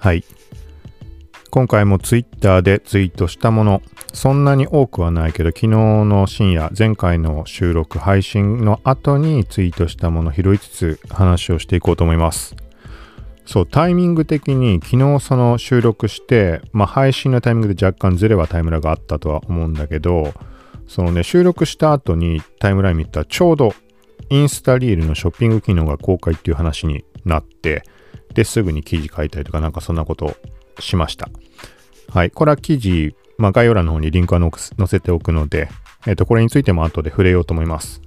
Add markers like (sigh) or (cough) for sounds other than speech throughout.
はい。今回も Twitter でツイートしたもの、そんなに多くはないけど、昨日の深夜、前回の収録、配信の後にツイートしたもの拾いつつ話をしていこうと思います。そう、タイミング的に昨日その収録して、まあ配信のタイミングで若干ズレはタイムラがあったとは思うんだけど、そのね、収録した後にタイムライン見たらちょうどインスタリールのショッピング機能が公開っていう話になって、で、すぐに記事書いたりとかなんかそんなことをしました。はい。これは記事、まあ、概要欄の方にリンクは載せておくので、えっ、ー、と、これについても後で触れようと思います。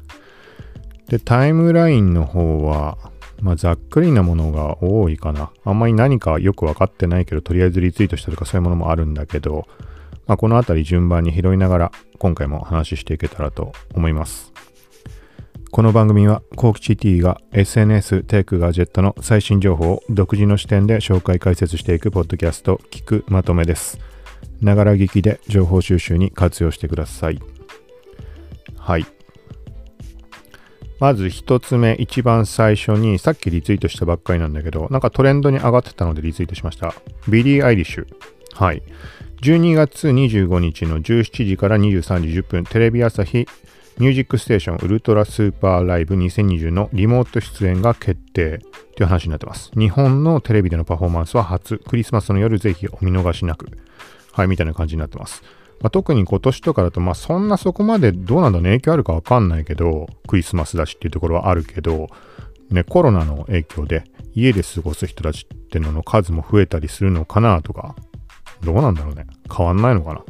で、タイムラインの方は、まあ、ざっくりなものが多いかな。あんまり何かよくわかってないけど、とりあえずリツイートしたとかそういうものもあるんだけど、まあ、このあたり順番に拾いながら、今回も話していけたらと思います。この番組は、コーキチ T が SNS、テック、ガジェットの最新情報を独自の視点で紹介解説していくポッドキャスト、聞くまとめです。ながら聞きで情報収集に活用してください。はい。まず一つ目、一番最初に、さっきリツイートしたばっかりなんだけど、なんかトレンドに上がってたのでリツイートしました。ビリー・アイリッシュ。はい。12月25日の17時から23時10分、テレビ朝日ミュージックステーションウルトラスーパーライブ2020のリモート出演が決定という話になってます。日本のテレビでのパフォーマンスは初、クリスマスの夜ぜひお見逃しなく。はい、みたいな感じになってます。まあ、特に今年とかだと、まあそんなそこまでどうなんだね、影響あるかわかんないけど、クリスマスだしっていうところはあるけど、ね、コロナの影響で家で過ごす人たちってのの数も増えたりするのかなとか、どうなんだろうね。変わんないのかな。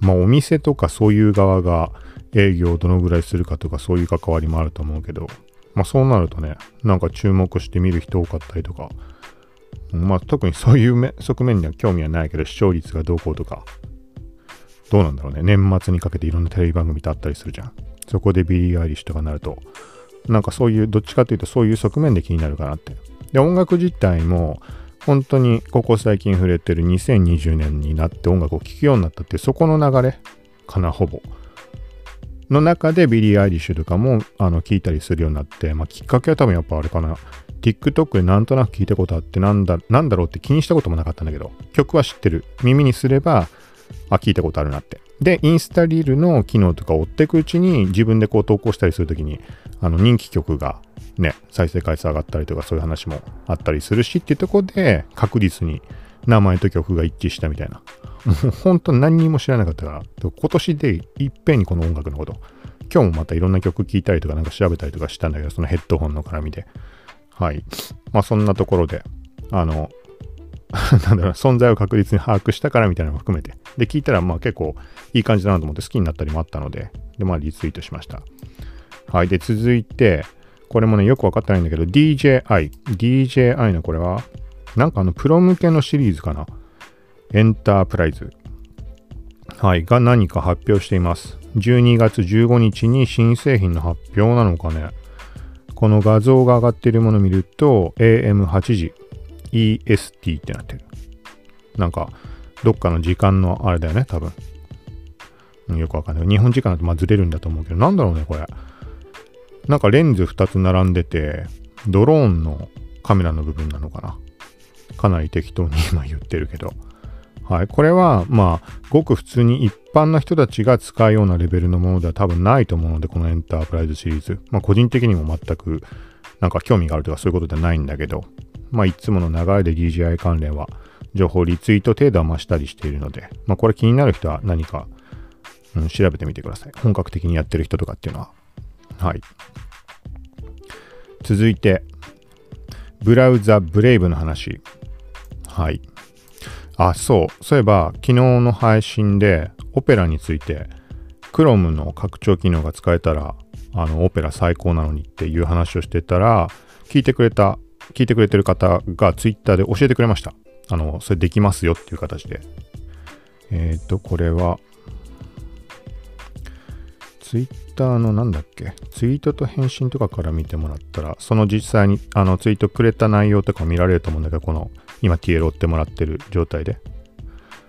まあお店とかそういう側が営業をどのぐらいするかとかそういう関わりもあると思うけど、まあそうなるとね、なんか注目して見る人多かったりとか、まあ特にそういう側面には興味はないけど視聴率がどうこうとか、どうなんだろうね。年末にかけていろんなテレビ番組ってあったりするじゃん。そこでビリー・アイリッシュとかなると、なんかそういう、どっちかというとそういう側面で気になるかなって。で、音楽自体も、本当にここ最近触れてる2020年になって音楽を聴くようになったってそこの流れかな、ほぼ。の中でビリー・アイリッシュとかもあの聞いたりするようになって、まあ、きっかけは多分やっぱあれかな。TikTok でなんとなく聞いたことあってなんだ、なんだろうって気にしたこともなかったんだけど、曲は知ってる。耳にすれば、あ、聞いたことあるなって。で、インスタリールの機能とか追っていくうちに自分でこう投稿したりするときに、あの人気曲がね、再生回数上がったりとかそういう話もあったりするしっていうところで確実に名前と曲が一致したみたいなもう本当何にも知らなかったから、今年でいっぺんにこの音楽のこと、今日もまたいろんな曲聴いたりとかなんか調べたりとかしたんだけど、そのヘッドホンの絡みで。はい。まあそんなところで、あの、(laughs) なんだろう、存在を確実に把握したからみたいなのも含めて。で、聞いたらまあ結構いい感じだなと思って好きになったりもあったので、で、まあリツイートしました。はい。で、続いて、これもね、よくわかってないんだけど、DJI。DJI のこれは、なんかあの、プロ向けのシリーズかな？エンタープライズ、はい、が何か発表しています。12月15日に新製品の発表なのかね？この画像が上がっているものを見ると、AM8 時 EST ってなってる。なんか、どっかの時間のあれだよね、多分。よくわかんない。日本時間だとまずれるんだと思うけど、なんだろうね、これ。なんかレンズ2つ並んでて、ドローンのカメラの部分なのかな？かなり適当に今言ってるけど。はい。これは、まあ、ごく普通に一般の人たちが使うようなレベルのものでは多分ないと思うので、このエンタープライズシリーズ。まあ、個人的にも全く、なんか興味があるとかそういうことではないんだけど、まあ、いつもの流れで DJI 関連は、情報リツイート程度は増したりしているので、まあ、これ気になる人は何か、うん、調べてみてください。本格的にやってる人とかっていうのは。はい。続いて、ブラウザブレイブの話。はい。あ、そう。そういえば、昨日の配信で、オペラについて、Chrome の拡張機能が使えたら、あの、オペラ最高なのにっていう話をしてたら、聞いてくれた、聞いてくれてる方が Twitter で教えてくれました。あの、それできますよっていう形で。えっ、ー、と、これは、Twitter のなんだっけ、ツイートと返信とかから見てもらったら、その実際にあのツイートくれた内容とか見られると思うんだけど、この今 TL 追ってもらってる状態で。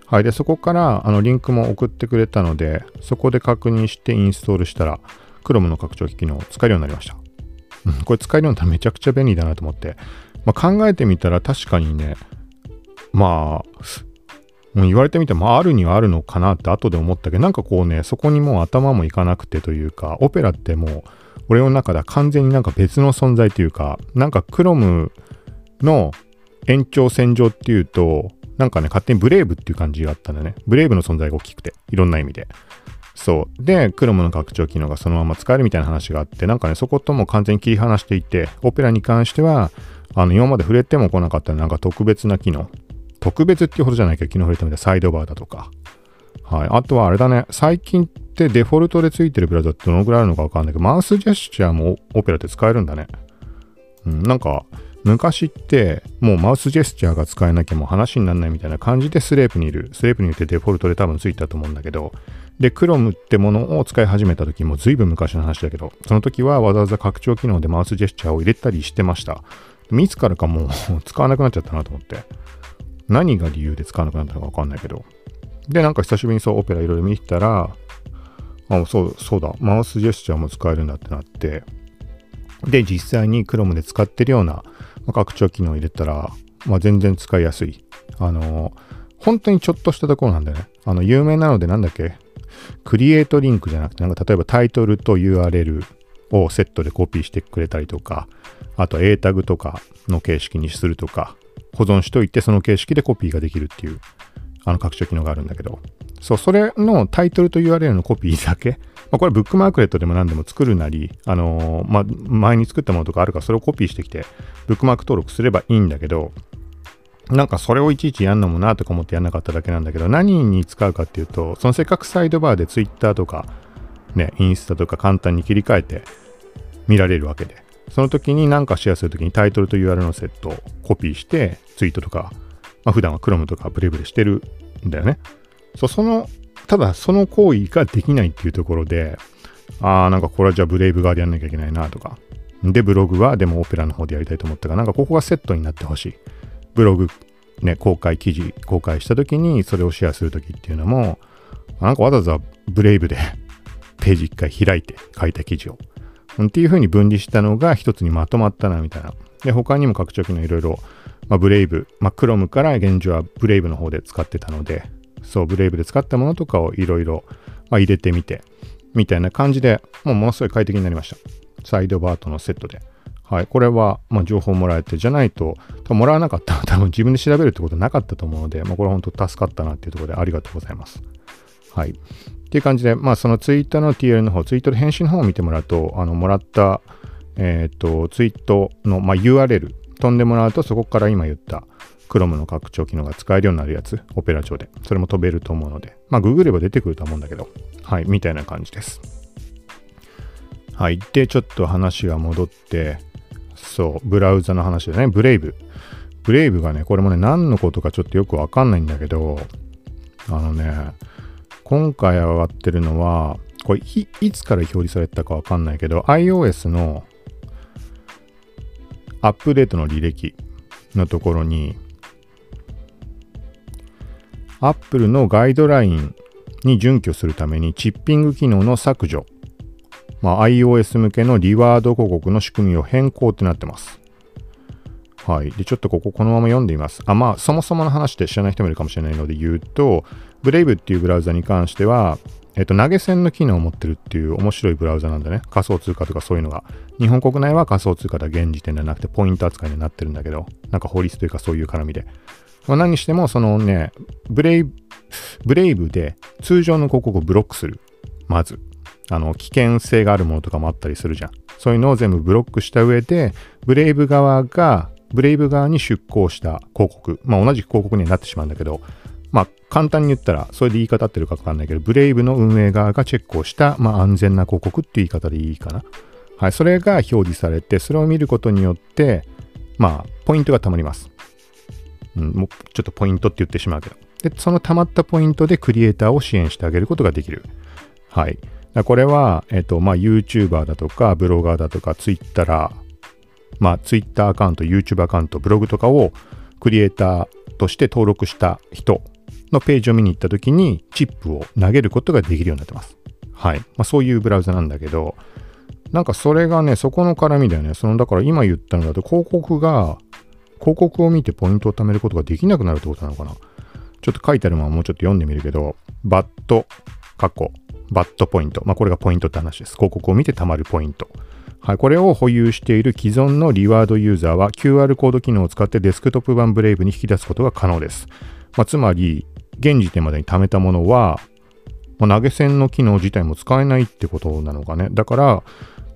はい。で、そこからあのリンクも送ってくれたので、そこで確認してインストールしたら、Chrome の拡張機能を使えるようになりました。うん、これ使えるようになったらめちゃくちゃ便利だなと思って。まあ、考えてみたら確かにね、まあ、言われてみても、あ、あるにはあるのかなって後で思ったけど、なんかこうね、そこにもう頭もいかなくてというか、オペラってもう、俺の中では完全になんか別の存在というか、なんかクロムの延長線上っていうと、なんかね、勝手にブレイブっていう感じがあったんだね。ブレイブの存在が大きくて、いろんな意味で。そう。で、クロムの拡張機能がそのまま使えるみたいな話があって、なんかね、そことも完全に切り離していて、オペラに関しては、あの、今まで触れても来なかったなんか特別な機能。特別っていうほどじゃないけど、昨日触れたみたいサイドバーだとか。はい。あとはあれだね、最近ってデフォルトでついてるブラウザってどのぐらいあるのかわかんないけど、マウスジェスチャーもオペラって使えるんだね。うん、なんか、昔ってもうマウスジェスチャーが使えなきゃもう話にならないみたいな感じでスレープにいる。スレープにいてデフォルトで多分ついたと思うんだけど、で、Chrome ってものを使い始めた時も随分昔の話だけど、その時はわざわざ拡張機能でマウスジェスチャーを入れたりしてました。いつからかもう使わなくなっちゃったなと思って。何が理由で使わなくなったのかわかんないけど。で、なんか久しぶりにそうオペラいろいろ見てたら、あ、そう、そうだ、マウスジェスチャーも使えるんだってなって、で、実際に Chrome で使ってるような拡張機能を入れたら、まあ、全然使いやすい。あの本当にちょっとしたところなんだよね。あの、有名なのでなんだっけ？クリエイトリンクじゃなくて、なんか例えばタイトルと URL をセットでコピーしてくれたりとか、あと A タグとかの形式にするとか、保存しといてその形式でコピーができるっていう、あの拡張機能があるんだけど、そう、それのタイトルと URL のコピーだけ、まあ、これブックマークレットでも何でも作るなり、あのー、まあ、前に作ったものとかあるからそれをコピーしてきて、ブックマーク登録すればいいんだけど、なんかそれをいちいちやんのもなとか思ってやんなかっただけなんだけど、何に使うかっていうと、そのせっかくサイドバーで Twitter とか、ね、インスタとか簡単に切り替えて見られるわけで、その時に何かシェアするときにタイトルと URL のセットをコピーしてツイートとか、まあ、普段は Chrome とかブレブでしてるんだよね。そ、その、ただその行為ができないっていうところで、ああ、なんかこれはじゃあブレイブ側でやんなきゃいけないなとか。で、ブログはでもオペラの方でやりたいと思ったから、なんかここがセットになってほしい。ブログ、ね、公開記事公開した時にそれをシェアする時っていうのも、なんかわざわざブレイブで (laughs) ページ一回開いて書いた記事を。っていう風に分離したのが一つにまとまったなみたいな。で、他にも拡張機能いろいろ、まあ、ブレイブ、まあ、クロムから現状はブレイブの方で使ってたので、そう、ブレイブで使ったものとかをいろいろ入れてみて、みたいな感じで、もうものすごい快適になりました。サイドバーとのセットで。はい。これは、まあ、情報もらえて、じゃないと、多分もらわなかったら、(laughs) 多分自分で調べるってことなかったと思うので、まあ、これ本当助かったなっていうところでありがとうございます。はい。っていう感じで、まあ、そのツイッターの TL の方、ツイートで返信の方を見てもらうと、あの、もらった、えっ、ー、と、ツイートの、まあ、URL、飛んでもらうと、そこから今言った、Chrome の拡張機能が使えるようになるやつ、オペラ上で。それも飛べると思うので、まあ、ググれば出てくると思うんだけど、はい、みたいな感じです。はい。で、ちょっと話が戻って、そう、ブラウザの話でね、ブレイブ。ブレイブがね、これもね、何のことかちょっとよくわかんないんだけど、あのね、今回上がってるのは、これい、いつから表示されたかわかんないけど、iOS のアップデートの履歴のところに、Apple のガイドラインに準拠するためにチッピング機能の削除、まあ、iOS 向けのリワード広告の仕組みを変更ってなってます。はい。で、ちょっとこここのまま読んでみます。あ、まあ、そもそもの話で知らない人もいるかもしれないので言うと、Brave っていうブラウザに関しては、えっと、投げ銭の機能を持ってるっていう面白いブラウザなんだね。仮想通貨とかそういうのが。日本国内は仮想通貨だ現時点ではなくてポイント扱いになってるんだけど、なんか法律というかそういう絡みで。まあ、何しても、そのね、ブレイブ、ブレイブで通常の広告をブロックする。まず。あの、危険性があるものとかもあったりするじゃん。そういうのを全部ブロックした上で、ブレイブ側が、ブレイブ側に出向した広告。まあ同じ広告にはなってしまうんだけど、まあ簡単に言ったら、それで言い方ってるかわかんないけど、ブレイブの運営側がチェックをした、まあ安全な広告っていう言い方でいいかな。はい。それが表示されて、それを見ることによって、まあ、ポイントが貯まります。うん、もうちょっとポイントって言ってしまうけど。で、その溜まったポイントでクリエイターを支援してあげることができる。はい。これは、えっと、まあ、YouTuber だとか、ブロガーだとか、Twitter、まあ、Twitter アカウント、YouTube アカウント、ブログとかをクリエイターとして登録した人のページを見に行った時に、チップを投げることができるようになってます。はい。まあ、そういうブラウザなんだけど、なんかそれがね、そこの絡みだよね。その、だから今言ったのだと、広告が広告を見てポイントを貯めることができなくなるってことなのかな？ちょっと書いてあるままもうちょっと読んでみるけど、バット、過去、バットポイント。まあこれがポイントって話です。広告を見て貯まるポイント。はい、これを保有している既存のリワードユーザーは QR コード機能を使ってデスクトップ版ブレイブに引き出すことが可能です。まあ、つまり、現時点までに貯めたものは、まあ、投げ銭の機能自体も使えないってことなのかね。だから、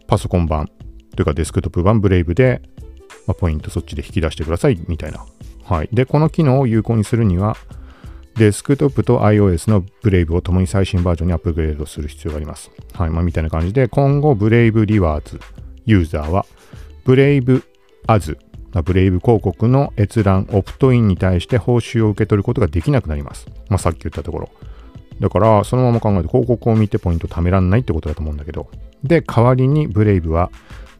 パソコン版というかデスクトップ版ブレイブで、まあ、ポイントそっちで引き出してくださいみたいな。はい。で、この機能を有効にするには、デスクトップと iOS のブレイブを共に最新バージョンにアップグレードする必要があります。はい。まあ、みたいな感じで、今後、ブレイブリワーズユーザーは、ブレイブアズ、ブレイブ広告の閲覧、オプトインに対して報酬を受け取ることができなくなります。まあ、さっき言ったところ。だから、そのまま考えて広告を見てポイントを貯めらんないってことだと思うんだけど。で、代わりにブレイブは、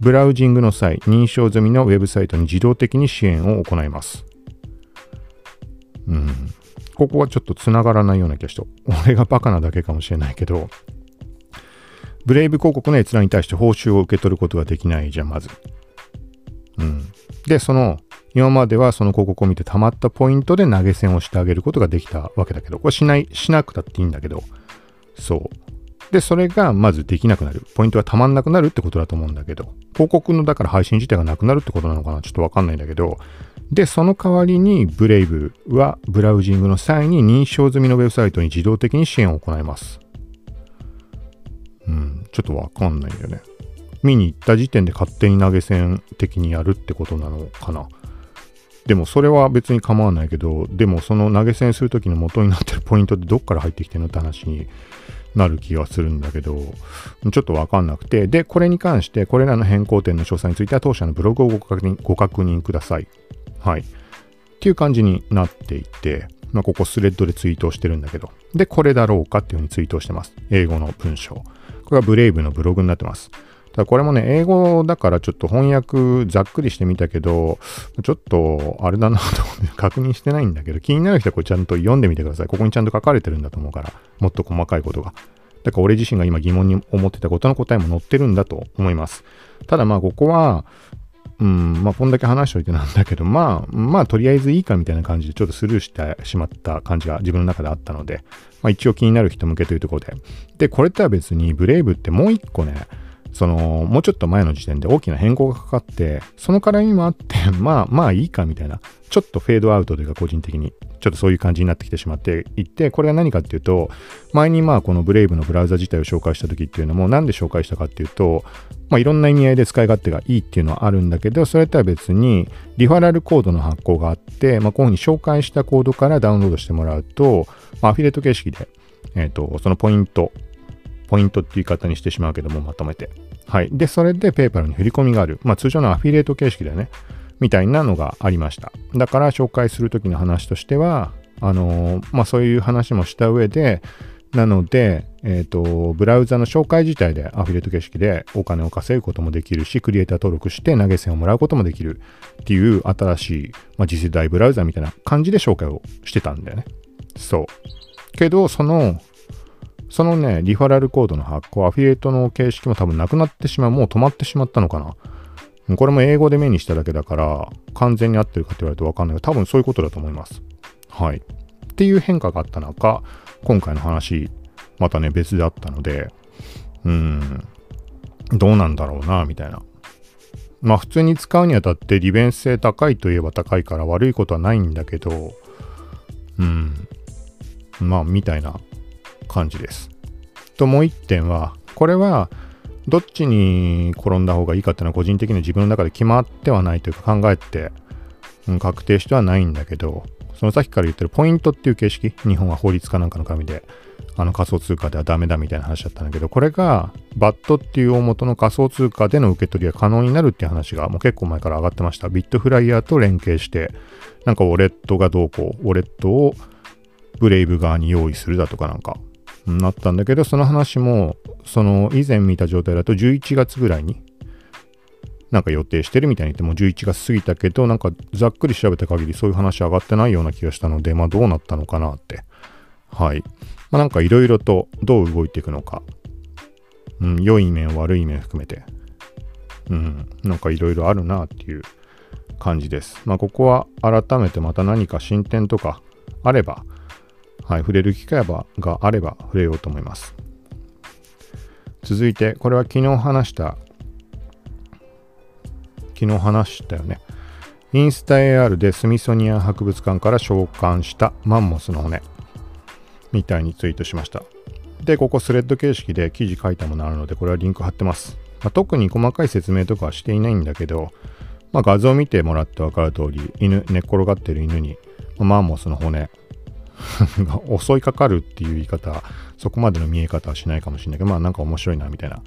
ブラウジングの際、認証済みのウェブサイトに自動的に支援を行います。うん。ここはちょっと繋がらないような気がした。俺がバカなだけかもしれないけど、ブレイブ広告の閲覧に対して報酬を受け取ることができないじゃん、まず。うん。で、その、今まではその広告を見て溜まったポイントで投げ銭をしてあげることができたわけだけど、これしない、しなくたっていいんだけど、そう。で、それがまずできなくなる。ポイントが溜まんなくなるってことだと思うんだけど、広告のだから配信自体がなくなるってことなのかな？ちょっとわかんないんだけど、で、その代わりにブレイブはブラウジングの際に認証済みのウェブサイトに自動的に支援を行います。うん、ちょっとわかんないんだよね。見に行った時点で勝手に投げ銭的にやるってことなのかな？でもそれは別に構わないけど、でもその投げ銭するときの元になってるポイントってどっから入ってきてるのって話になる気がするんだけど、ちょっとわかんなくて、で、これに関して、これらの変更点の詳細については当社のブログをご確認ご確認ください。はい。っていう感じになっていて、まあ、ここスレッドでツイートをしてるんだけど、で、これだろうかっていうふうにツイートしてます。英語の文章。これがブレイブのブログになってます。ただこれもね、英語だからちょっと翻訳ざっくりしてみたけど、ちょっとあれだなと思って (laughs) 確認してないんだけど、気になる人はこれちゃんと読んでみてください。ここにちゃんと書かれてるんだと思うから、もっと細かいことが。だから俺自身が今疑問に思ってたことの答えも載ってるんだと思います。ただまあここは、うん、まあこんだけ話しといてなんだけど、まあ、まあとりあえずいいかみたいな感じでちょっとスルーしてしまった感じが自分の中であったので、まあ一応気になる人向けというところで。で、これとは別にブレイブってもう一個ね、その、もうちょっと前の時点で大きな変更がかかって、その絡みもあって、(laughs) まあまあいいかみたいな、ちょっとフェードアウトというか個人的に、ちょっとそういう感じになってきてしまっていって、これは何かっていうと、前にまあこのブレイブのブラウザ自体を紹介した時っていうのも、なんで紹介したかっていうと、まあいろんな意味合いで使い勝手がいいっていうのはあるんだけど、それとは別に、リファラルコードの発行があって、まあこういうふうに紹介したコードからダウンロードしてもらうと、まあ、アフィリエイト形式で、えっ、と、そのポイント、ポイントっていう言い方にしてしまうけども、まとめて。はい。で、それで PayPal に振り込みがある。まあ通常のアフィリエイト形式だよね。みたいなのがありました。だから紹介するときの話としては、あのー、まあそういう話もした上で、なので、えっ、ー、と、ブラウザの紹介自体でアフィリエイト形式でお金を稼ぐこともできるし、クリエイター登録して投げ銭をもらうこともできるっていう新しい、まあ、次世代ブラウザみたいな感じで紹介をしてたんだよね。そう。けど、そのそのね、リファラルコードの発行、アフィリエイトの形式も多分なくなってしまう、もう止まってしまったのかな。これも英語で目にしただけだから、完全に合ってるかって言われるとわかんないけど、多分そういうことだと思います。はい。っていう変化があった中、今回の話、またね、別であったので、うーん、どうなんだろうな、みたいな。まあ普通に使うにあたって利便性高いといえば高いから悪いことはないんだけど、うん、まあみたいな感じです。ともう一点は、これはどっちに転んだ方がいいかっていうのは個人的に自分の中で決まってはないというか考えて、うん、確定してはないんだけど、そのさっきから言ってるポイントっていう形式、日本は法律かなんかの紙で、あの仮想通貨ではダメだみたいな話だったんだけど、これがバットっていう大元の仮想通貨での受け取りが可能になるっていう話がもう結構前から上がってました。ビットフライヤーと連携して、なんかウォレットがどうこう、ウォレットをブレイブ側に用意するだとかなんか、なったんだけど、その話も、その以前見た状態だと11月ぐらいになんか予定してるみたいに言っても11月過ぎたけど、なんかざっくり調べた限りそういう話上がってないような気がしたので、まあどうなったのかなって。はい。まあなんかいろいろとどう動いていくのか。うん、良い面悪い面含めて。うん、なんかいろいろあるなっていう感じです。まあ、ここは改めてまた何か進展とかあれば、はい、触れる機会があれば触れようと思います。続いて、これは昨日話した、昨日話したよね。インスタ AR でスミソニアン博物館から召喚したマンモスの骨みたいにツイートしました。で、ここスレッド形式で記事書いたものあるので、これはリンク貼ってます。まあ、特に細かい説明とかはしていないんだけど、まあ、画像を見てもらって分かる通り、犬、寝っ転がってる犬に、まあ、マンモスの骨が (laughs) 襲いかかるっていう言い方、そこまでの見え方はしないかもしれないけど、まあなんか面白いなみたいな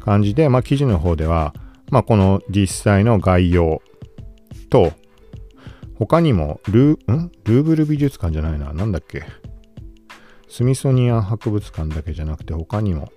感じで、まあ記事の方では、まあこの実際の概要と、他にもルー、ん？ルーブル美術館じゃないな。なんだっけ？スミソニアン博物館だけじゃなくて他にも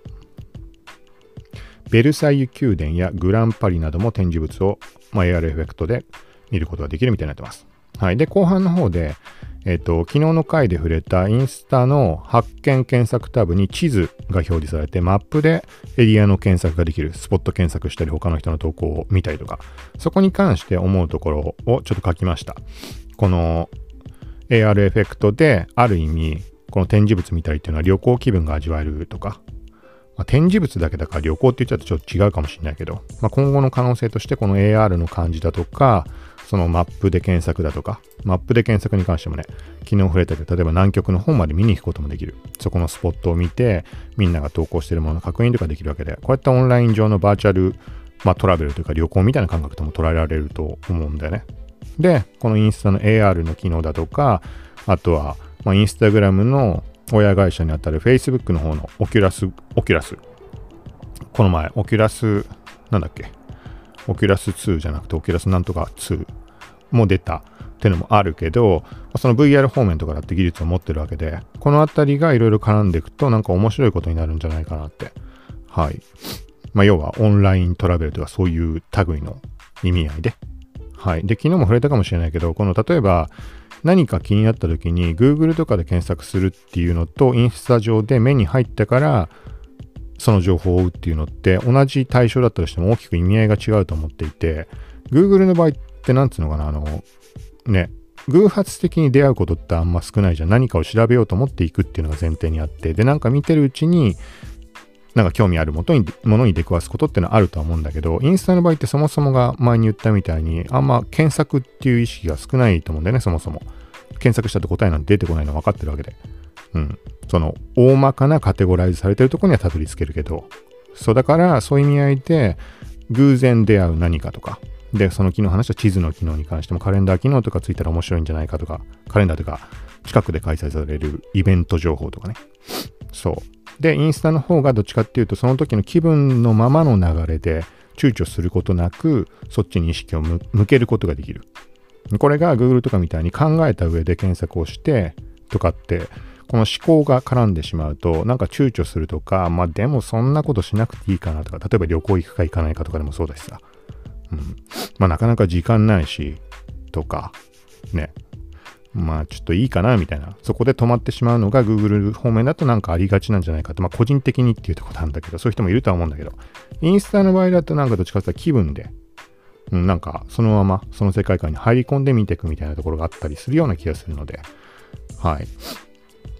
ベルサイユ宮殿やグランパリなども展示物を、まあ、AR エフェクトで見ることができるみたいになってます。はい。で、後半の方で、えっ、と、昨日の回で触れたインスタの発見検索タブに地図が表示されて、マップでエリアの検索ができる、スポット検索したり、他の人の投稿を見たりとか、そこに関して思うところをちょっと書きました。この AR エフェクトで、ある意味、この展示物見たりっていうのは旅行気分が味わえるとか、まあ、展示物だけだから旅行って言っちゃうとちょっと違うかもしれないけど、まあ、今後の可能性としてこの AR の感じだとか、そのマップで検索だとか、マップで検索に関してもね、昨日触れたけど、例えば南極の方まで見に行くこともできる。そこのスポットを見て、みんなが投稿してるものの確認とかできるわけで、こうやってオンライン上のバーチャル、まあ、トラベルというか旅行みたいな感覚とも捉えられると思うんだよね。で、このインスタの AR の機能だとか、あとは、まあ、インスタグラムの親会社にあたる Facebook の方の Oculus、Oculus。この前、 Oculus、なんだっけ？ Oculus 2じゃなくて Oculus なんとか2も出たっていうのもあるけど、その VR 方面とかだって技術を持ってるわけで、このあたりがいろいろ絡んでいくとなんか面白いことになるんじゃないかなって。はい。まあ、要はオンライントラベルとかそういう類の意味合いで。はい。で、昨日も触れたかもしれないけど、この例えば何か気になった時に Google とかで検索するっていうのとインスタ上で目に入ってからその情報を追うっていうのって同じ対象だったとしても大きく意味合いが違うと思っていて Google の場合ってなんつうのかなあのね偶発的に出会うことってあんま少ないじゃん何かを調べようと思っていくっていうのが前提にあってでなんか見てるうちになんか興味あるものにものに出くわすことってのはあるとは思うんだけど、インスタの場合ってそもそもが前に言ったみたいに、あんま検索っていう意識が少ないと思うんだよね、そもそも。検索したって答えなんて出てこないの分かってるわけで。うん。その、大まかなカテゴライズされてるとこにはたどり着けるけど、そうだから、そういう意味合いで、偶然出会う何かとか、で、その機能話した地図の機能に関してもカレンダー機能とかついたら面白いんじゃないかとか、カレンダーとか近くで開催されるイベント情報とかね。そう。で、インスタの方がどっちかっていうと、その時の気分のままの流れで躊躇することなく、そっちに意識を向けることができる。これが Google とかみたいに考えた上で検索をしてとかって、この思考が絡んでしまうと、なんか躊躇するとか、まあでもそんなことしなくていいかなとか、例えば旅行行くか行かないかとかでもそうだしさ。うん。まあなかなか時間ないし、とか、ね。まあちょっといいかなみたいな。そこで止まってしまうのが Google 方面だとなんかありがちなんじゃないかって、まあ個人的にっていうとこなんだけど、そういう人もいるとは思うんだけど、インスタの場合だとなんかどっちかっていうと気分で、うん、なんかそのままその世界観に入り込んで見ていくみたいなところがあったりするような気がするので、はい。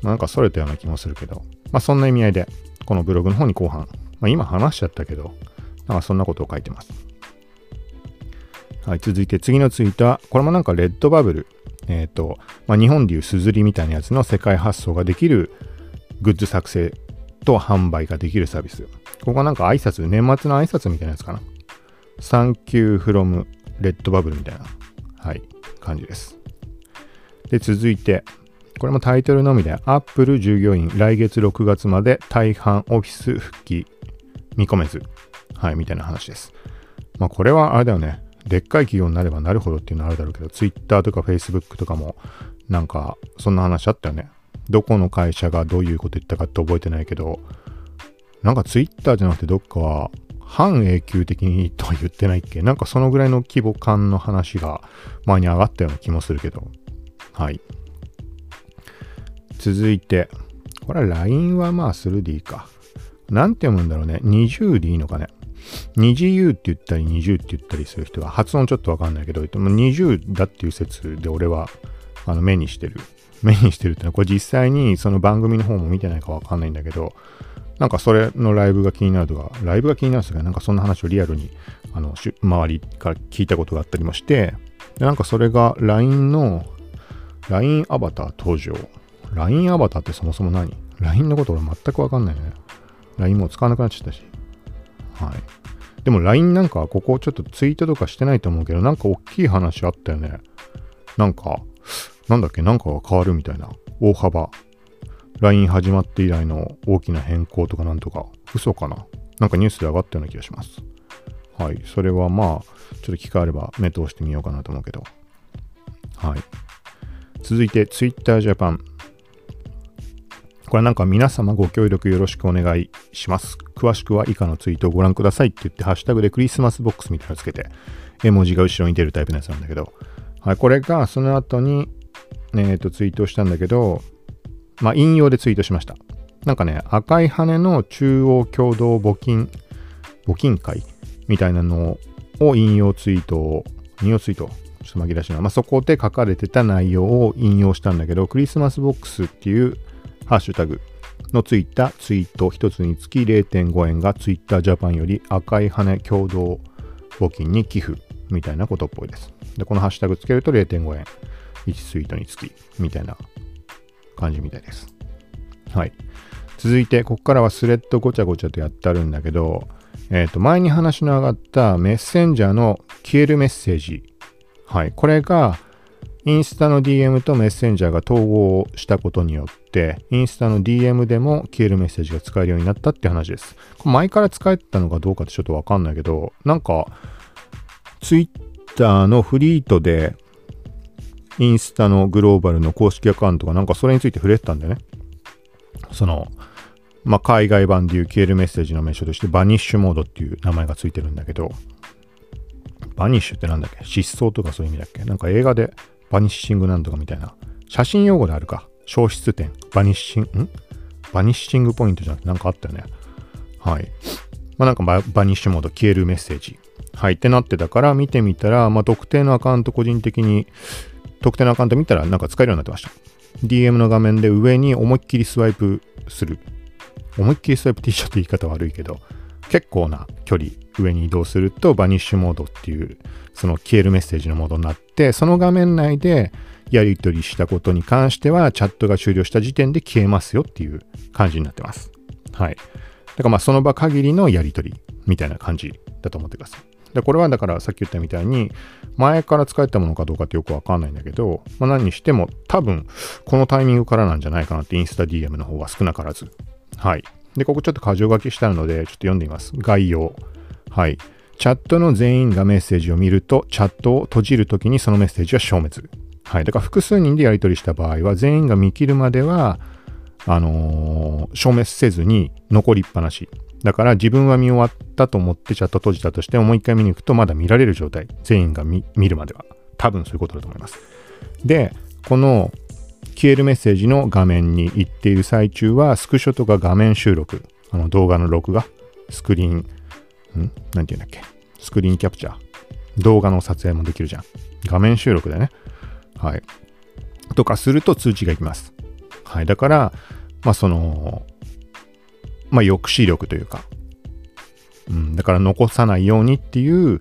まあ、なんかそれたような気もするけど、まあそんな意味合いで、このブログの方に後半、まあ今話しちゃったけど、なんかそんなことを書いてます。はい、続いて次のツイートは、これもなんか Redbubble、えっ、ー、と、まあ、日本でいう SUZURI みたいなやつの世界発送ができるグッズ作成と販売ができるサービス。ここはなんか挨拶、年末の挨拶みたいなやつかな。 Thank you from Redbubble みたいな、はい、感じです。で、続いて、これもタイトルのみで、Apple 従業員来月6月まで大半オフィス復帰見込めず、はい、みたいな話です。まあこれはあれだよね。でっかい企業になればなるほどっていうのはあるだろうけど、Twitter とか Facebook とかも、なんか、そんな話あったよね。どこの会社がどういうこと言ったかって覚えてないけど、なんか Twitter じゃなくてどっかは、半永久的にとは言ってないっけ？なんかそのぐらいの規模感の話が前に上がったような気もするけど。はい。続いて、これは LINE はまあするでいいか。なんて読むんだろうね。20でいいのかね。二次 U って言ったり二重って言ったりする人は発音ちょっとわかんないけど、二重だっていう説で俺はあの目にしてる。目にしてるってのは、これ実際にその番組の方も見てないかわかんないんだけど、なんかそれのライブが気になるとか、ライブが気になるんですが、なんかそんな話をリアルにあの周りから聞いたことがあったりもして、でなんかそれが LINE の LINE アバター登場。LINE アバターってそもそも何 ?LINE のこと俺全くわかんないね。LINE も使わなくなっちゃったし。はい。でも LINE なんかここちょっとツイートとかしてないと思うけど、なんか大きい話あったよね。なんか、なんだっけ、なんかが変わるみたいな。大幅。LINE 始まって以来の大きな変更とかなんとか。嘘かな？なんかニュースで上がったような気がします。はい。それはまあ、ちょっと機会あれば目通してみようかなと思うけど。はい。続いて Twitter Japan。これなんか皆様ご協力よろしくお願いします。詳しくは以下のツイートをご覧くださいって言って、ハッシュタグでクリスマスボックスみたいなのつけて、絵文字が後ろに出るタイプのやつなんだけど、はい、これがその後に、えっ、ー、と、ツイートしたんだけど、まあ、引用でツイートしました。なんかね、赤い羽の中央共同募金、募金会みたいなのを引用ツイートを、引用ツイート、ちょっと紛らわしいな。まあ、そこで書かれてた内容を引用したんだけど、クリスマスボックスっていうハッシュタグのついたツイート1つにつき0.5円が Twitter Japan より赤い羽共同募金に寄付みたいなことっぽいです。で、このハッシュタグつけると0.5円1ツイートにつきみたいな感じみたいです。はい。続いて、ここからはスレッドごちゃごちゃとやってあるんだけど、えっ、ー、と、前に話の上がったメッセンジャーの消えるメッセージ。はい。これが、インスタの DM とメッセンジャーが統合したことによって、インスタの DM でも消えるメッセージが使えるようになったって話です。前から使えたのかどうかってちょっとわかんないけど、なんか、Twitter のフリートで、インスタのグローバルの公式アカウントがなんかそれについて触れてたんだよね。その、まあ、海外版でいう消えるメッセージの名称として vanish mode っていう名前がついてるんだけど、 vanish ってなんだっけ？失踪とかそういう意味だっけ？なんか映画で vanishing なんとかみたいな。写真用語であるか。消失点。 vanishing、ん？ vanishing point じゃなくてなんかあったよね。はい。まあなんかバ vanish mode 消えるメッセージ。はい。ってなってたから見てみたら、まあ特定のアカウント個人的に、特定のアカウント見たらなんか使えるようになってました。DM の画面で上に思いっきりスワイプする。思いっきりスワイプ T シャツ言い方悪いけど、結構な距離上に移動するとバニッシュモードっていうその消えるメッセージのモードになってその画面内でやり取りしたことに関してはチャットが終了した時点で消えますよっていう感じになってます。はい。だからまあその場限りのやり取りみたいな感じだと思ってください。で、これはだからさっき言ったみたいに前から使えたものかどうかってよくわかんないんだけど、まあ、何にしても多分このタイミングからなんじゃないかなってインスタ DM の方は少なからず。はい。で、ここちょっと箇条書きしてあるので、ちょっと読んでみます。概要。はい。チャットの全員がメッセージを見ると、チャットを閉じるときにそのメッセージは消滅。はい。だから複数人でやり取りした場合は、全員が見切るまでは、あのー、消滅せずに残りっぱなし。だから自分は見終わったと思ってチャット閉じたとしてもう一回見に行くとまだ見られる状態。全員が見るまでは。多分そういうことだと思います。で、この消えるメッセージの画面に行っている最中は、スクショとか画面収録、あの動画の録画、スクリーン、ん？なんて言うんだっけ？スクリーンキャプチャー。動画の撮影もできるじゃん。画面収録だね。はい。とかすると通知がいきます。はい。だから、まあその、まあ抑止力というか、うん、だから残さないようにっていう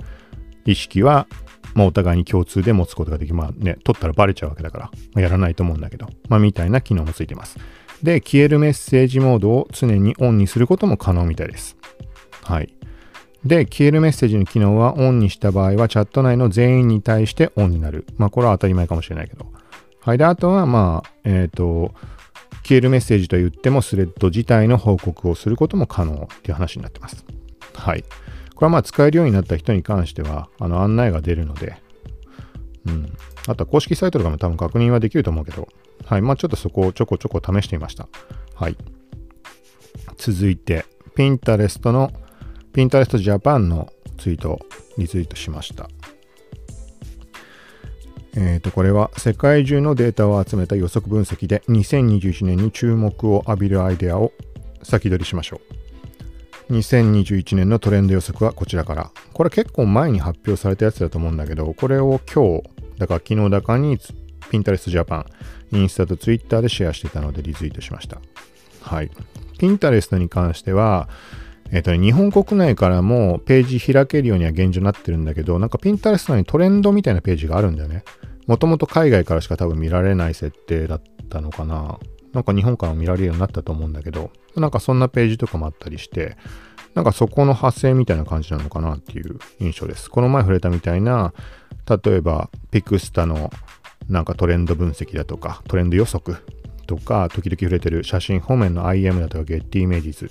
意識はまあ、お互いに共通で持つことができまあね、取ったらバレちゃうわけだから、まあ、やらないと思うんだけど、まあ、みたいな機能もついてます。で、消えるメッセージモードを常にオンにすることも可能みたいです。はい。で、消えるメッセージの機能はオンにした場合は、チャット内の全員に対してオンになる。まあ、これは当たり前かもしれないけど。はい。で、あとは、まあ、えっ、ー、と、消えるメッセージと言っても、スレッド自体の報告をすることも可能っていう話になってます。はい。これはまあ使えるようになった人に関しては、あの案内が出るので、うん。あとは公式サイトとかも多分確認はできると思うけど、はい。まあちょっとそこをちょこちょこ試してみました。はい。続いて、Pinterest の、Pinterest Japan のツイートをリツイートしました。えっ、ー、と、これは世界中のデータを集めた予測分析で2021年に注目を浴びるアイデアを先取りしましょう。2021年のトレンド予測はこちらから。これ結構前に発表されたやつだと思うんだけど、これを今日、だから昨日だかに Pinterest Japan、インスタと Twitter でシェアしてたのでリツイートしました。はい。Pinterest に関しては、えっ、ー、とね、日本国内からもページ開けるようには現状になってるんだけど、なんか Pinterest にトレンドみたいなページがあるんだよね。もともと海外からしか多分見られない設定だったのかな。なんか日本からも見られるようになったと思うんだけど、なんかそんなページとかもあったりして、なんかそこの派生みたいな感じなのかなっていう印象です。この前触れたみたいな、例えばピクスタのなんかトレンド分析だとか、トレンド予測とか、時々触れてる写真方面の IM だとか、ゲッティイメージズ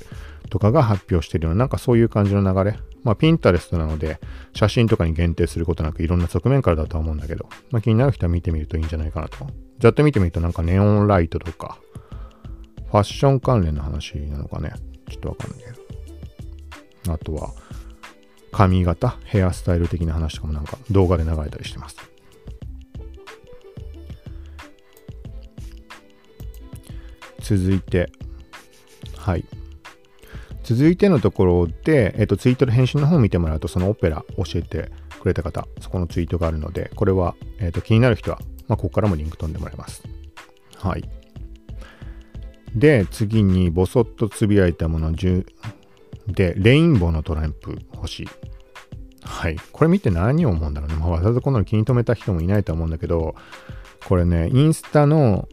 とかが発表してるような、なんかそういう感じの流れ。まあ、ピンタレストなので、写真とかに限定することなく、いろんな側面からだとは思うんだけど、まあ、気になる人は見てみるといいんじゃないかなと。ざっと見てみると、なんかネオンライトとか、ファッション関連の話なのかね。ちょっとわかんないけど。あとは、髪型、ヘアスタイル的な話とかもなんか動画で流れたりしてます。続いて、はい。続いてのところで、えっ、と、ツイートで返信の方を見てもらうと、そのオペラ教えてくれた方、そこのツイートがあるので、これは、えっ、と、気になる人は、まあ、ここからもリンク飛んでもらいます。はい。で、次にボソッとつぶやいたもの10で、レインボーのトランプ欲しい。はい。これ見て何を思うんだろうね。まあ、わざわざこんなの気に留めた人もいないと思うんだけど、これね、インスタの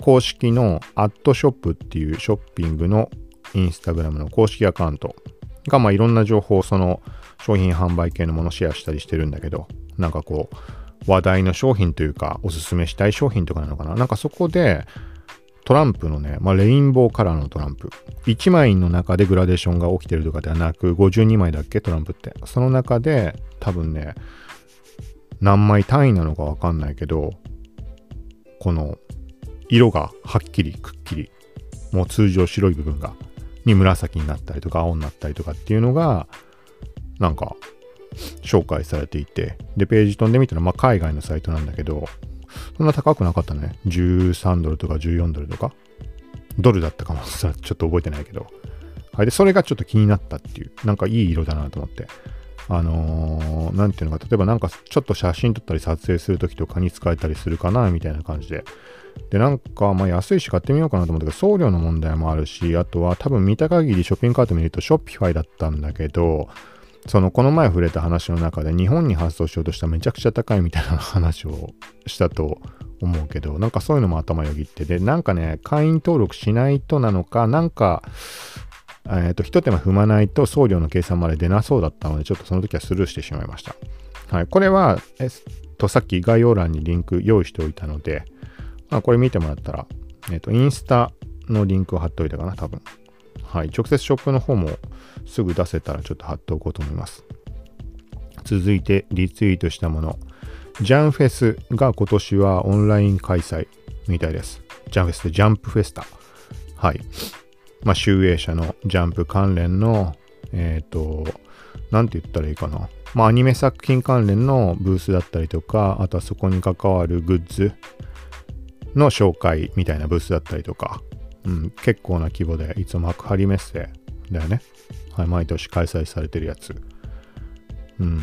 公式のアットショップっていうショッピングのインスタグラムの公式アカウントが、まあいろんな情報、その商品販売系のものをシェアしたりしてるんだけど、なんかこう、話題の商品というか、おすすめしたい商品とかなのかな？なんかそこで、トランプのね、まあ、レインボーカラーのトランプ。1枚の中でグラデーションが起きてるとかではなく、52枚だっけ？トランプって。その中で、多分ね、何枚単位なのかわかんないけど、この、色がはっきりくっきり、もう通常白い部分が、に紫になったりとか青になったりとかっていうのが、なんか、紹介されていて、で、ページ飛んでみたら、まあ、海外のサイトなんだけど、そんな高くなかったね。13ドルとか14ドルとか。ドルだったかも。ちょっと覚えてないけど。はい。で、それがちょっと気になったっていう。なんかいい色だなと思って。あのー、ていうのか、例えばなんかちょっと写真撮ったり撮影するときとかに使えたりするかな、みたいな感じで。で、なんか、まあ安いし買ってみようかなと思ったけど、送料の問題もあるし、あとは多分見た限りショッピングカート見るとショッピファイだったんだけど、そのこの前触れた話の中で日本に発送しようとしたらめちゃくちゃ高いみたいな話をしたと思うけど、なんかそういうのも頭よぎって、で、なんかね、会員登録しないとなのか、なんか、えっ、ー、と、一手間踏まないと送料の計算まで出なそうだったので、ちょっとその時はスルーしてしまいました。はい。これは、えっと、さっき概要欄にリンク用意しておいたので、あ、これ見てもらったら、えっ、と、インスタのリンクを貼っておいたかな、多分。はい。直接ショップの方もすぐ出せたらちょっと貼っておこうと思います。続いて、リツイートしたもの。ジャンフェスが今年はオンライン開催みたいです。ジャンフェスでジャンプフェスタ。はい。まあ、集英社のジャンプ関連の、えっ、ー、と、なんて言ったらいいかな。まあ、アニメ作品関連のブースだったりとか、あとはそこに関わるグッズの紹介みたいなブースだったりとか、うん、結構な規模で、いつも幕張メッセだよね。はい、毎年開催されてるやつ。うん。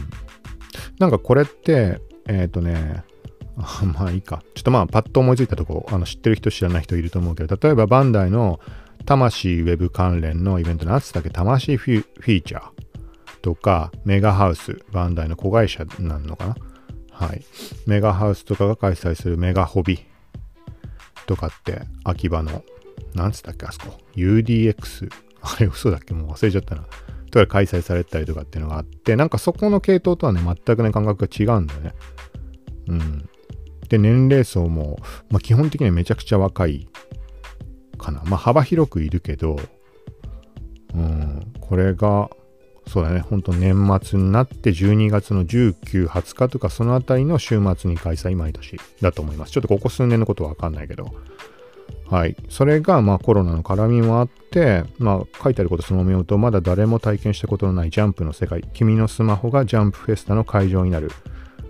なんかこれって、えっ、ー、とね、まあいいか。ちょっとまあパッと思いついたとこ、あの知ってる人知らない人いると思うけど、例えばバンダイの魂ウェブ関連のイベントのつったっけ？魂フィーチャーとか、メガハウス、バンダイの子会社なのかな？はい。メガハウスとかが開催するメガホビとかって、秋葉の、なんつったっけ、あそこ。UDX。(laughs) あれ嘘だっけもう忘れちゃったな。とか開催されたりとかっていうのがあって、なんかそこの系統とはね、全くね、感覚が違うんだよね。うん。で、年齢層も、まあ、基本的にはめちゃくちゃ若いかな。まあ、幅広くいるけど、うん、これが、そうだね、ほんと年末になって12月の19、20日とかそのあたりの週末に開催毎年だと思います。ちょっとここ数年のことはわかんないけど。はい。それが、まあコロナの絡みもあって、まあ書いてあることそのまま読むと、まだ誰も体験したことのないジャンプの世界、君のスマホがジャンプフェスタの会場になる。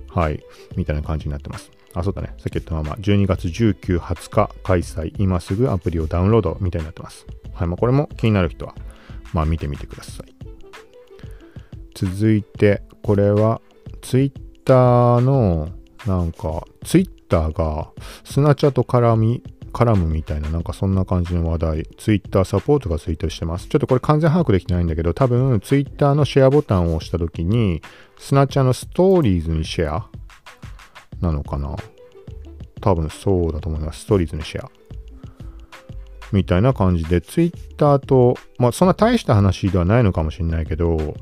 はい。みたいな感じになってます。あ、そうだね。さっき言ったまま、12月19、20日開催、今すぐアプリをダウンロードみたいになってます。はい。まあこれも気になる人は、まあ見てみてください。続いて、これは Twitter のなんか Twitter がスナチャと絡み絡むみたいな、なんかそんな感じの話題、Twitter サポートがツイートしてます。ちょっとこれ完全把握できてないんだけど、多分 Twitter のシェアボタンを押した時に、スナチャのストーリーズにシェアなのかな多分そうだと思います。ストーリーズにシェア。みたいな感じで、Twitter と、まあそんな大した話ではないのかもしれないけど、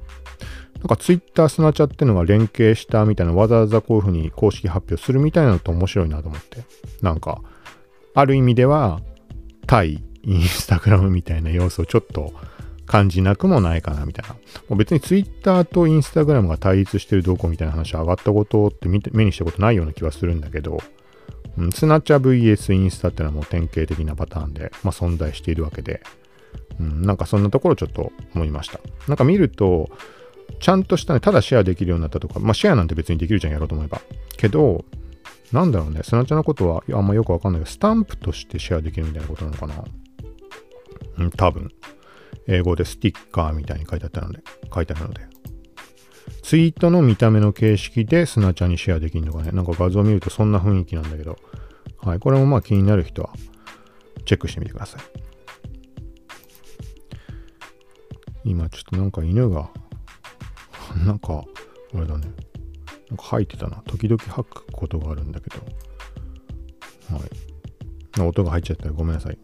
なんか Twitter スナチャってのが連携したみたいな、わざわざこういうふうに公式発表するみたいなのって面白いなと思って。なんか、ある意味では、対インスタグラムみたいな要素をちょっと感じなくもないかなみたいな。もう別に Twitter とインスタグラムが対立してるどこみたいな話上がったことって目にしたことないような気はするんだけど、スナチャ VS インスタってのはもう典型的なパターンで、まあ、存在しているわけで、うん、なんかそんなところちょっと思いました。なんか見ると、ちゃんとしたね、ただシェアできるようになったとか、まあシェアなんて別にできるじゃん、やろうと思えば。けど、なんだろうね、スナチャのことはあんまよくわかんないけど、スタンプとしてシェアできるみたいなことなのかなうん、多分。英語でスティッカーみたいに書いてあったので、書いてあるので。ツイートの見た目の形式でスナチャにシェアできるのがね、なんか画像を見るとそんな雰囲気なんだけど、はい、これもまあ気になる人はチェックしてみてください。今ちょっとなんか犬が、なんか、あれだね、なんか吐いてたな。時々吐くことがあるんだけど、はい。音が入っちゃったらごめんなさい。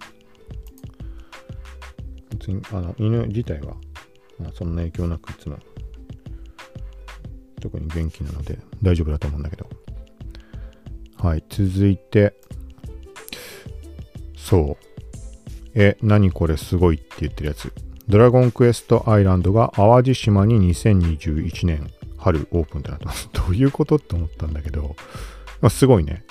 別に、あの、犬自体は、まあ、そんな影響なくいつも特に元気なので大丈夫だと思うんだけど。はい、続いて、そう。え、何これすごいって言ってるやつ。ドラゴンクエストアイランドが淡路島に2021年春オープンってなってます。(laughs) どういうことって思ったんだけど、まあ、すごいね。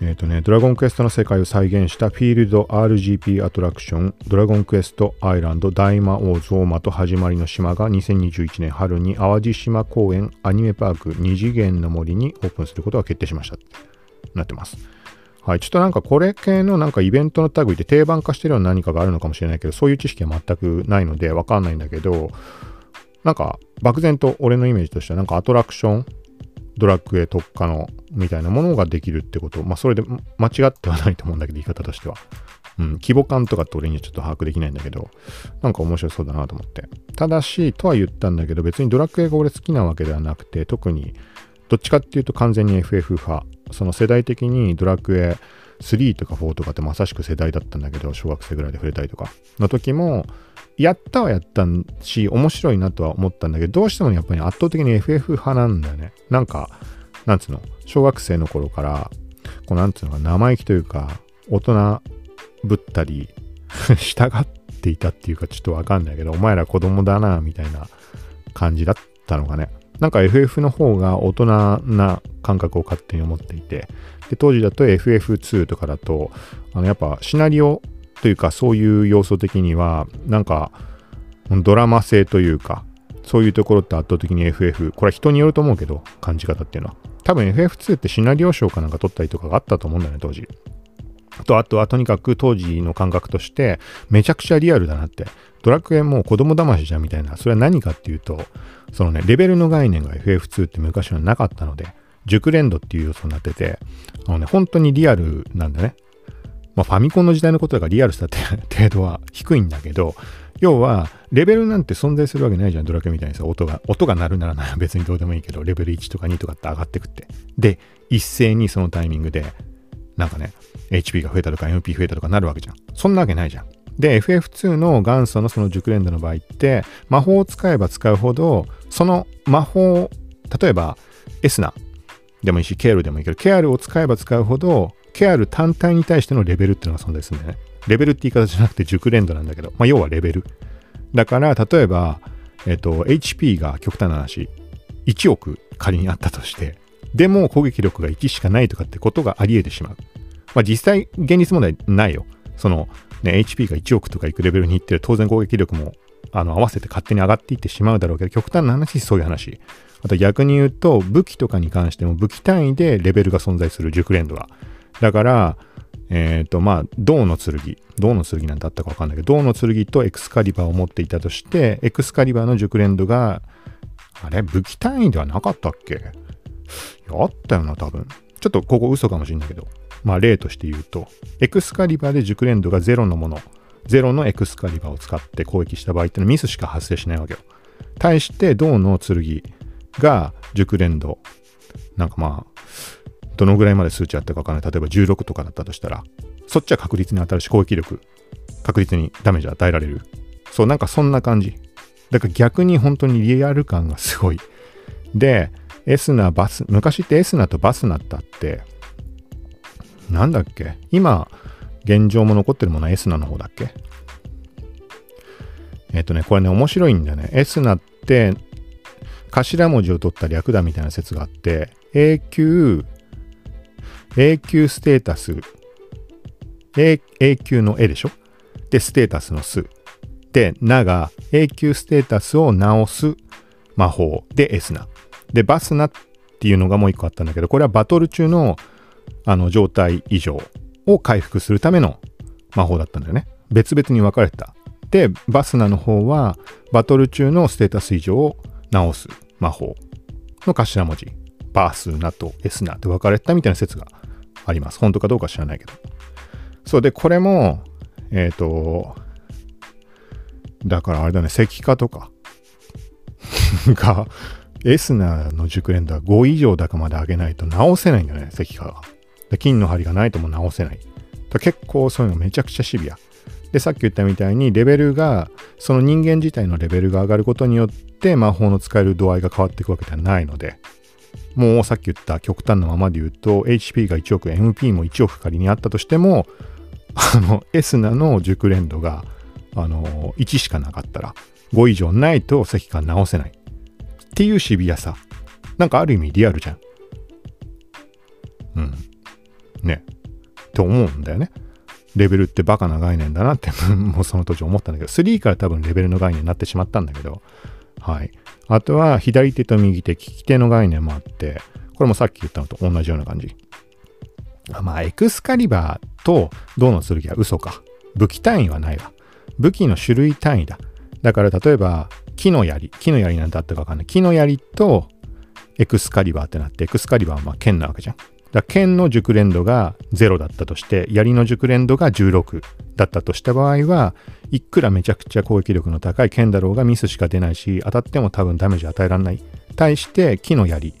えっ、ー、とね、ドラゴンクエストの世界を再現したフィールド RGP アトラクション、ドラゴンクエストアイランド大魔王ゾーマと始まりの島が2021年春に淡路島公園アニメパーク二次元の森にオープンすることが決定しました。なってます。はい。ちょっとなんかこれ系のなんかイベントの類で定番化してるような何かがあるのかもしれないけど、そういう知識は全くないのでわかんないんだけど、なんか漠然と俺のイメージとしてはなんかアトラクションドラッグへ特化のみたいなものができるってこと。まあ、それで間違ってはないと思うんだけど、言い方としては。うん、規模感とかって俺にはちょっと把握できないんだけど、なんか面白そうだなと思って。ただし、とは言ったんだけど、別にドラクエが俺好きなわけではなくて、特に、どっちかっていうと完全に FF 派。その世代的にドラクエ3とか4とかってまさしく世代だったんだけど、小学生ぐらいで触れたりとかの時も、やったはやったし、面白いなとは思ったんだけど、どうしてもやっぱり圧倒的に FF 派なんだよね。なんか、なんつうの、小学生の頃から、こうなんつうのか、生意気というか、大人ぶったり、(laughs) 従っていたっていうか、ちょっとわかんないけど、お前ら子供だな、みたいな感じだったのがね。なんか FF の方が大人な感覚を勝手に思っていて、で当時だと FF2 とかだと、あのやっぱシナリオというかそういう要素的には、なんかドラマ性というか、そういうところって圧倒的に FF、これは人によると思うけど、感じ方っていうのは。多分 FF2 ってシナリオ賞かなんか取ったりとかがあったと思うんだよね、当時。と、あとはとにかく当時の感覚として、めちゃくちゃリアルだなって。ドラクエも子供騙しじゃんみたいな。それは何かっていうと、そのね、レベルの概念が FF2 って昔はなかったので、熟練度っていう要素になってて、あのね、本当にリアルなんだね。まあ、ファミコンの時代のことだからリアルさって程度は低いんだけど、要は、レベルなんて存在するわけないじゃん、ドラクエみたいにさ、音が、音が鳴るならなら別にどうでもいいけど、レベル1とか2とかって上がってくって。で、一斉にそのタイミングで、なんかね、HP が増えたとか MP 増えたとかなるわけじゃん。そんなわけないじゃん。で、FF2 の元祖のその熟練度の場合って、魔法を使えば使うほど、その魔法、例えば、エスナでもいいし、ケアルでもいいけど、ケアルを使えば使うほど、ケアル単体に対してのレベルっていうのが存在するんだよね。レベルって言い方じゃなくて熟練度なんだけど、まあ、要はレベル。だから、例えば、えっと、HP が極端な話、1億仮にあったとして、でも攻撃力が1しかないとかってことがあり得てしまう。まあ実際、現実問題ないよ。その、ね、HP が1億とかいくレベルにいって当然攻撃力もあの合わせて勝手に上がっていってしまうだろうけど、極端な話、そういう話。あと逆に言うと、武器とかに関しても武器単位でレベルが存在する熟練度が。だから、えっ、ー、と、まあ、銅の剣。銅の剣なんてあったかわかんないけど、銅の剣とエクスカリバーを持っていたとして、エクスカリバーの熟練度が、あれ？武器単位ではなかったっけ、あったよな、多分。ちょっとここ嘘かもしれないけど。まあ、例として言うと、エクスカリバーで熟練度が0のもの、0のエクスカリバーを使って攻撃した場合ってのはミスしか発生しないわけよ。対して、銅の剣が熟練度、なんかまあ、どのぐらいまで数値あったかわかんない。例えば16とかだったとしたら、そっちは確率に当たるし、攻撃力、確率にダメージ与えられる。そう、なんかそんな感じ。だから逆に本当にリアル感がすごい。で、エスナ、バス、昔ってエスナとバスナってあって、なんだっけ？今、現状も残ってるものはエスナの方だっけ？えっとね、これね、面白いんだよね。エスナって、頭文字を取った略だみたいな説があって、永久、永久ステータス、永久の絵でしょ？で、ステータスのス。で、なが永久ステータスを直す魔法でエスナ。で、バスナっていうのがもう一個あったんだけど、これはバトル中のあの状態異常を回復するための魔法だったんだよね。別々に分かれてた。で、バスナの方はバトル中のステータス異常を直す魔法の頭文字。バースナとエスナって分かれてたみたいな説があります。本当かどうか知らないけど。そうで、これも、えっ、ー、と、だからあれだね、石化とか (laughs) が、エスナの熟練度は5以上だかまで上げないと直せないんだよね、石化が。金の針がないとも直せない。結構そういうのめちゃくちゃシビア。で、さっき言ったみたいにレベルが、その人間自体のレベルが上がることによって魔法の使える度合いが変わっていくわけではないので、もうさっき言った極端なままで言うと、HP が1億、MP も1億仮にあったとしても、あの、エスナの熟練度が、あの、1しかなかったら、5以上ないと石化直せない。っていうシビアさ。なんかある意味リアルじゃん。うん。ね。って思うんだよね。レベルってバカな概念だなって (laughs) もうその当時思ったんだけど、3から多分レベルの概念になってしまったんだけど、はい。あとは左手と右手、利き手の概念もあって、これもさっき言ったのと同じような感じ。まあ、エクスカリバーと銅の剣は嘘か。武器単位はないわ。武器の種類単位だ。だから例えば、木の槍。木の槍なんてあったかわかんない。木の槍とエクスカリバーってなって、エクスカリバーはまあ剣なわけじゃん。だ剣の熟練度が0だったとして、槍の熟練度が16だったとした場合は、いくらめちゃくちゃ攻撃力の高い剣だろうがミスしか出ないし、当たっても多分ダメージ与えられない。対して木の槍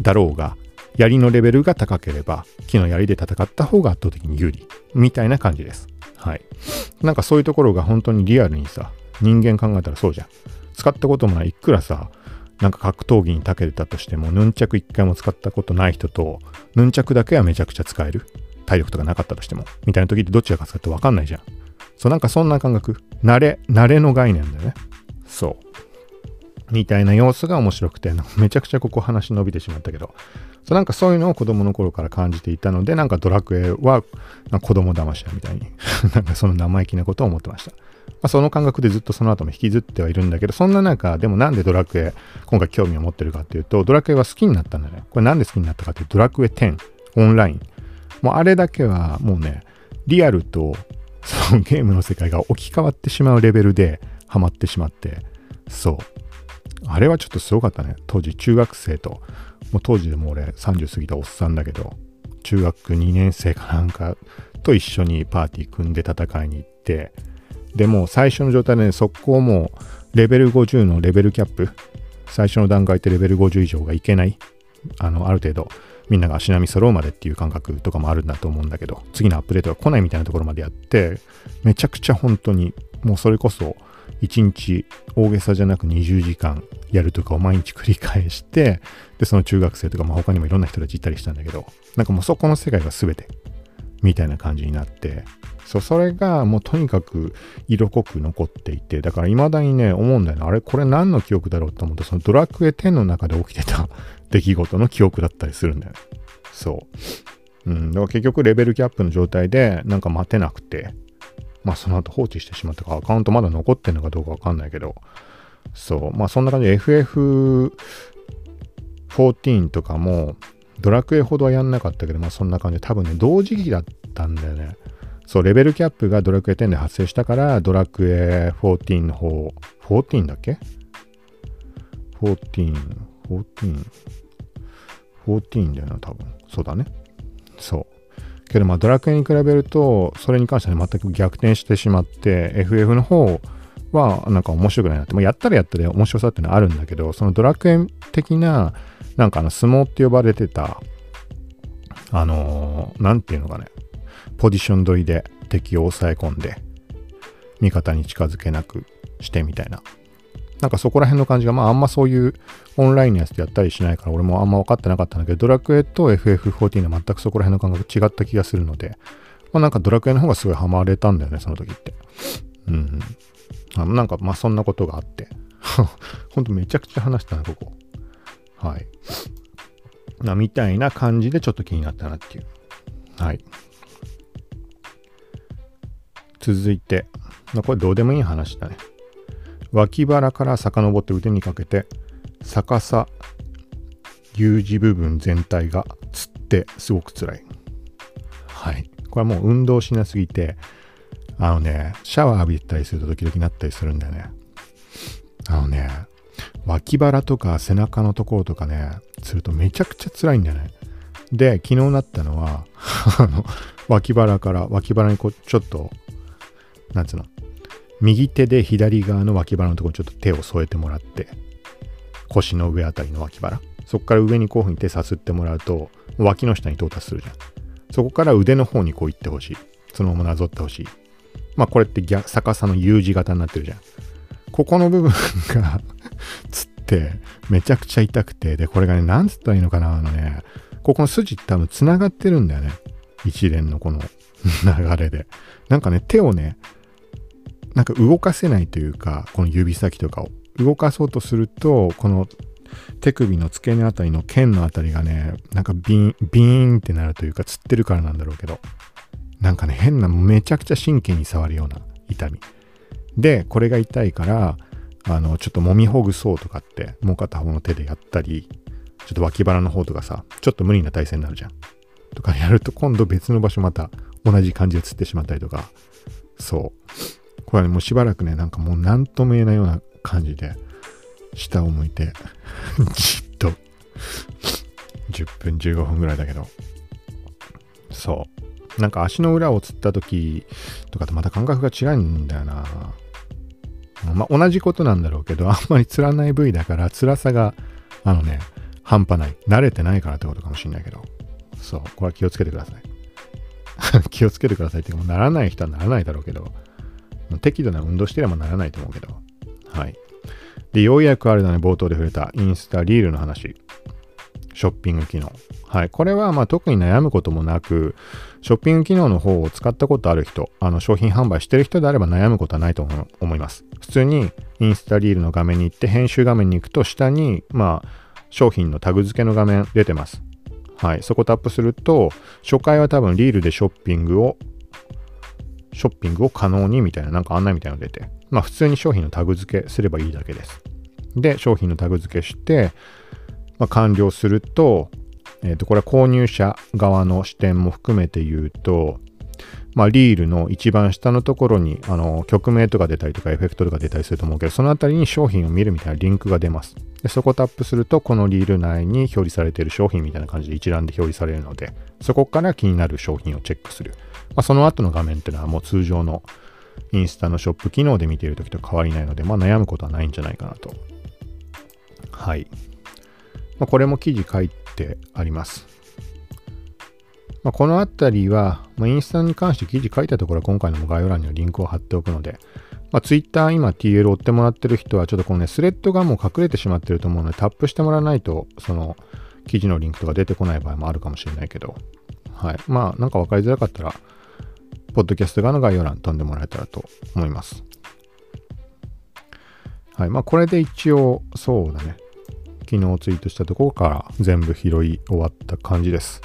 だろうが、槍のレベルが高ければ、木の槍で戦った方が圧倒的に有利。みたいな感じです。はい。なんかそういうところが本当にリアルにさ、人間考えたらそうじゃん。使ったこともない、いくらさ、なんか格闘技に長けてたとしても、ヌンチャク一回も使ったことない人と、ヌンチャクだけはめちゃくちゃ使える。体力とかなかったとしても。みたいな時ってどっちが勝つかってわかんないじゃん。そう、なんかそんな感覚。慣れ、慣れの概念だよね。そう。みたいな要素が面白くて、(laughs) めちゃくちゃここ話伸びてしまったけど、そうなんかそういうのを子供の頃から感じていたので、なんかドラクエは子供騙しだみたいに、(laughs) なんかその生意気なことを思ってました。あ、その感覚でずっとその後も引きずってはいるんだけど、そんな中、でもなんでドラクエ、今回興味を持ってるかっていうと、ドラクエは好きになったんだね。これなんで好きになったかっていうと、ドラクエ10、オンライン。もうあれだけはもうね、リアルとそのゲームの世界が置き換わってしまうレベルでハマってしまって、そう。あれはちょっとすごかったね。当時中学生と、もう当時でも俺30過ぎたおっさんだけど、中学2年生かなんかと一緒にパーティー組んで戦いに行って、でも最初の状態で、ね、速攻もうレベル50のレベルキャップ最初の段階ってレベル50以上がいけない。あのある程度みんなが足並み揃うまでっていう感覚とかもあるんだと思うんだけど次のアップデートが来ないみたいなところまでやってめちゃくちゃ本当にもうそれこそ1日大げさじゃなく20時間やるとかを毎日繰り返してでその中学生とか、まあ、他にもいろんな人たちいたりしたんだけどなんかもうそこの世界が全て。みたいな感じになってそう、それがもうとにかく色濃く残っていて、だから未だにね、思うんだよね。あれ、これ何の記憶だろうと思うと、そのドラクエ10の中で起きてた (laughs) 出来事の記憶だったりするんだよね。そう。うん、だから結局レベルキャップの状態でなんか待てなくて、まあその後放置してしまったか、アカウントまだ残ってんのかどうかわかんないけど、そう、まあそんな感じで FF14 とかも、ドラクエほどはやんなかったけど、まあそんな感じで、多分ね、同時期だったんだよね。そう、レベルキャップがドラクエ10で発生したから、ドラクエ14の方、14だっけ ?14、14、14だよな、多分。そうだね。そう。けどまあドラクエに比べると、それに関しては全く逆転してしまって、FF の方はなんか面白くないなって、まあ、やったらやったで面白さっていうのはあるんだけど、そのドラクエ的な、なんかあの相撲って呼ばれてた、あのー、なんていうのかね、ポジション取りで敵を抑え込んで、味方に近づけなくしてみたいな。なんかそこら辺の感じが、まああんまそういうオンラインのやつでやったりしないから、俺もあんま分かってなかったんだけど、ドラクエと FF14 は全くそこら辺の感覚違った気がするので、まあなんかドラクエの方がすごいハマれたんだよね、その時って。うん。あなんかまあそんなことがあって。ほんとめちゃくちゃ話したな、ここ。はい。まみたいな感じでちょっと気になったなっていう。はい。続いて、これどうでもいい話だね。脇腹から遡って腕にかけて、逆さ U 字部分全体がつってすごく辛い。はい。これはもう運動しなすぎて、あのね、シャワー浴びたりすると時々なったりするんだよね。あのね、脇腹とか背中のところとかね、するとめちゃくちゃ辛いんだよね。で、昨日なったのは、(laughs) あの、脇腹から、脇腹にこう、ちょっとなんつうの、右手で左側の脇腹のところにちょっと手を添えてもらって、腰の上あたりの脇腹。そこから上にこういうふうに手さすってもらうと、脇の下に到達するじゃん。そこから腕の方にこう行ってほしい。そのままなぞってほしい。まあこれって逆さの U 字型になってるじゃん。ここの部分が (laughs) つってめちゃくちゃ痛くて、で、これがね、なんつったらいいのかな、あのね、ここの筋って多分繋がってるんだよね。一連のこの (laughs) 流れで。なんかね、手をね、なんか動かせないというか、この指先とかを動かそうとすると、この手首の付け根あたりの剣のあたりがね、なんかビーン、ビーンってなるというか、つってるからなんだろうけど、なんかね、変な、めちゃくちゃ神経に触るような痛み。で、これが痛いから、あの、ちょっと揉みほぐそうとかって、もう片方の手でやったり、ちょっと脇腹の方とかさ、ちょっと無理な体勢になるじゃん。とかやると今度別の場所また同じ感じで釣ってしまったりとか、そう。これはね、もうしばらくね、なんかもう何とも言えないような感じで、下を向いて (laughs) じっと10分15分ぐらいだけど、そう。なんか足の裏をつった時とかとまた感覚が違うんだよな。まあ同じことなんだろうけど、(laughs) あんまりつらない部位だから辛さが、あのね、半端ない。慣れてないからってことかもしんないけど。そう。これは気をつけてください。(laughs) 気をつけてくださいっていうか、もうならない人はならないだろうけど、適度な運動してればならないと思うけど。はい。で、ようやくあれだね、冒頭で触れたインスタリールの話。ショッピング機能。はい。これはまあ特に悩むこともなく、ショッピング機能の方を使ったことある人、あの商品販売してる人であれば悩むことはないと思います。普通にインスタリールの画面に行って編集画面に行くと下にまあ商品のタグ付けの画面出てます。はい。そこタップすると、初回は多分リールでショッピングをショッピングを可能にみたいななんか案内みたいなの出て、まあ普通に商品のタグ付けすればいいだけです。で、商品のタグ付けして、まあ、完了すると、えっ、ー、と、これは購入者側の視点も含めて言うと、まあ、リールの一番下のところに、あの、曲名とか出たりとか、エフェクトとか出たりすると思うけど、そのあたりに商品を見るみたいなリンクが出ます。で、そこをタップすると、このリール内に表示されている商品みたいな感じで一覧で表示されるので、そこから気になる商品をチェックする。まあ、その後の画面っていうのはもう通常のインスタのショップ機能で見ている時と変わりないので、まあ、悩むことはないんじゃないかなと。はい。まあ、これも記事書いてあります。まあ、このあたりは、まあ、インスタに関して記事書いたところは今回の概要欄にはリンクを貼っておくので、まあ、Twitter 今 TL 追ってもらってる人はちょっとこのね、スレッドがもう隠れてしまってると思うので、タップしてもらわないと、その記事のリンクとか出てこない場合もあるかもしれないけど、はい。まあ、なんか分かりづらかったら、ポッドキャスト側の概要欄飛んでもらえたらと思います。はい。まあ、これで一応、そうだね。昨日ツイートしたところから全部拾い終わった感じです。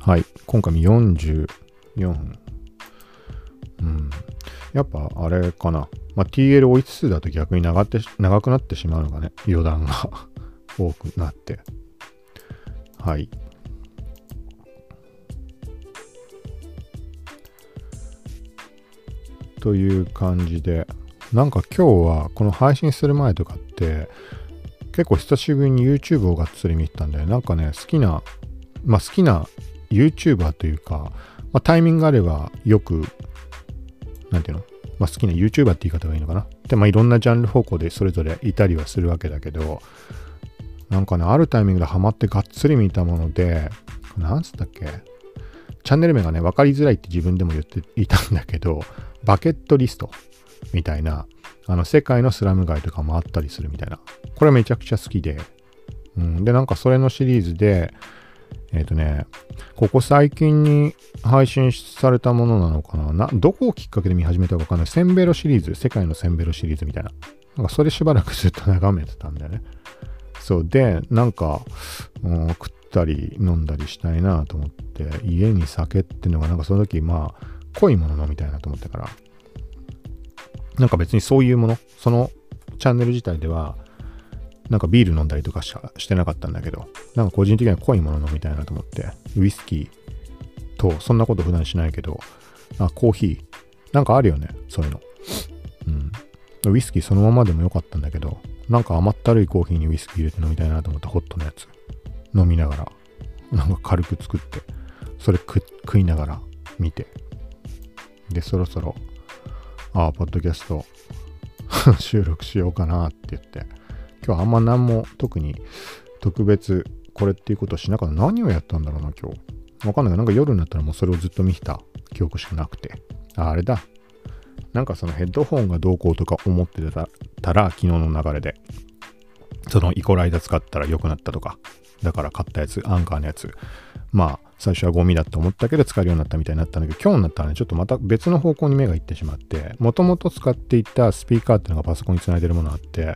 はい。今回も44分。うん。やっぱあれかな。まあ、TL 追いつつだと逆に長って長くなってしまうのがね、余談が (laughs) 多くなって。はい。という感じで、なんか今日はこの配信する前とかって結構久しぶりに YouTube をがっつり見てたんで、なんかね、好きな、まあ好きな YouTuber というか、まあ、タイミングがあればよく、なんていうの？まあ好きな YouTuber って言い方がいいのかな？で、まあいろんなジャンル方向でそれぞれいたりはするわけだけど、なんかね、あるタイミングでハマってがっつり見たもので、なんつったっけ？チャンネル名がね、分かりづらいって自分でも言っていたんだけど、バケットリストみたいな、あの、世界のスラム街とかもあったりするみたいな。これめちゃくちゃ好きで。うん、で、なんかそれのシリーズで、えっ、ー、とね、ここ最近に配信されたものなのかなな、どこをきっかけで見始めたかわかんない。センベロシリーズ、世界のセンベロシリーズみたいな。なんかそれしばらくずっと眺めてたんだよね。そう。で、なんか、うん、食ったり飲んだりしたいなと思って、家に酒っていうのがなんかその時、まあ、濃いもの飲みたいなと思ってから、なんか別にそういうもの、そのチャンネル自体では、なんかビール飲んだりとかししてなかったんだけど、なんか個人的には濃いもの飲みたいなと思って、ウイスキーと、そんなこと普段しないけど、あ、コーヒー、なんかあるよね、そういうの。うん。ウイスキーそのままでもよかったんだけど、なんか甘ったるいコーヒーにウイスキー入れて飲みたいなと思ってホットのやつ飲みながら、なんか軽く作って、それ食いながら見て、で、そろそろ、ああ、ポッドキャスト (laughs) 収録しようかなって言って、今日あんま何も特に特別これっていうことをしなかった。何をやったんだろうな、今日。わかんないけど、なんか夜になったらもうそれをずっと見てた記憶しかなくて。あ、あれだ。なんかそのヘッドホンがどうこうとか思ってたら、昨日の流れで、そのイコライザー使ったら良くなったとか、だから買ったやつ、アンカーのやつ、まあ、最初はゴミだと思ったけど使えるようになったみたいになったんだけど、今日になったらね、ちょっとまた別の方向に目がいってしまって、もともと使っていたスピーカーっていうのがパソコンにつないでるものあって、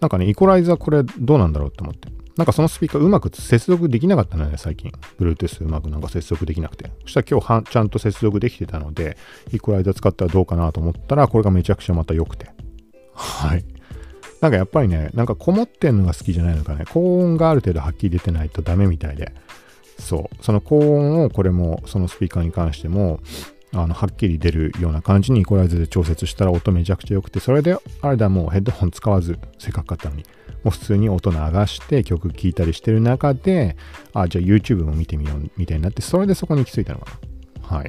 なんかね、イコライザーこれどうなんだろうって思って。なんかそのスピーカーうまく接続できなかったのね、最近。Bluetooth うまくなんか接続できなくて。そしたら今日はちゃんと接続できてたので、イコライザー使ったらどうかなと思ったら、これがめちゃくちゃまた良くて。はい。なんかやっぱりね、なんかこもってんのが好きじゃないのかね、高音がある程度はっきり出てないとダメみたいで、そう、その高音をこれも、そのスピーカーに関しても、あの、はっきり出るような感じにイコライズで調節したら音めちゃくちゃ良くて、それで、あれだ、もうヘッドホン使わず、せっかく買ったのに、もう普通に音流して曲聴いたりしてる中で、あ、じゃあ YouTube も見てみようみたいになって、それでそこに行き着いたのかな。はい。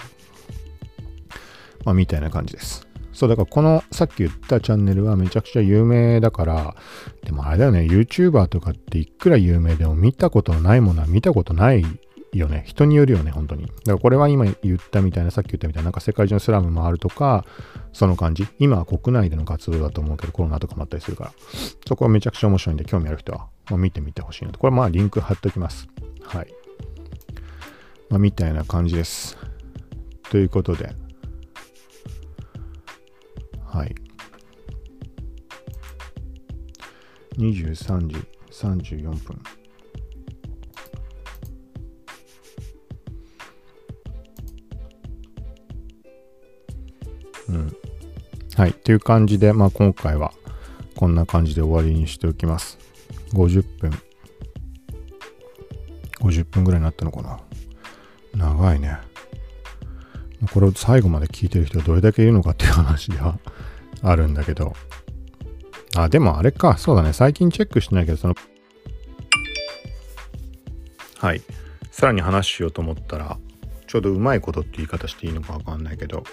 まあ、みたいな感じです。そう、だからこのさっき言ったチャンネルはめちゃくちゃ有名だから、でもあれだよね、YouTuber とかっていくら有名でも見たことないものは見たことないよね。人によるよね、本当に。だからこれは今言ったみたいな、さっき言ったみたいな、なんか世界中のスラムもあるとか、その感じ。今は国内での活動だと思うけど、コロナとかもあったりするから。そこはめちゃくちゃ面白いんで、興味ある人は、まあ、見てみてほしいなと。これまあリンク貼っておきます。はい。まあ、みたいな感じです。ということで、はい。23時34分。うん。はい。という感じで、まあ今回はこんな感じで終わりにしておきます。50分。50分ぐらいになったのかな。長いね。これを最後まで聞いてる人がどれだけいるのかっていう話ではあるんだけど。あ、でもあれか。そうだね。最近チェックしてないけど、その、はい。さらに話しようと思ったら、ちょうどうまいことって言い方していいのかわかんないけど、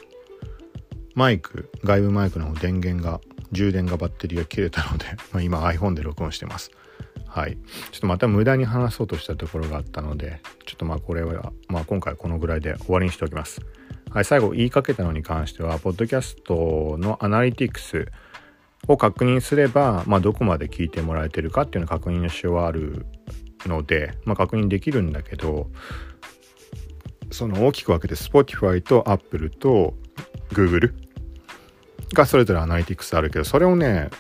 マイク、外部マイクの電源が、充電がバッテリーが切れたので、(laughs) まあ、今 iPhone で録音してます。はい。ちょっとまた無駄に話そうとしたところがあったので、ちょっとまあこれは、まあ今回このぐらいで終わりにしておきます。はい、最後言いかけたのに関しては、ポッドキャストのアナリティクスを確認すれば、まあどこまで聞いてもらえてるかっていうのを確認のしようはあるので、まあ確認できるんだけど、その大きく分けて Spotify と Apple と Google がそれぞれアナリティクスあるけど、それをね、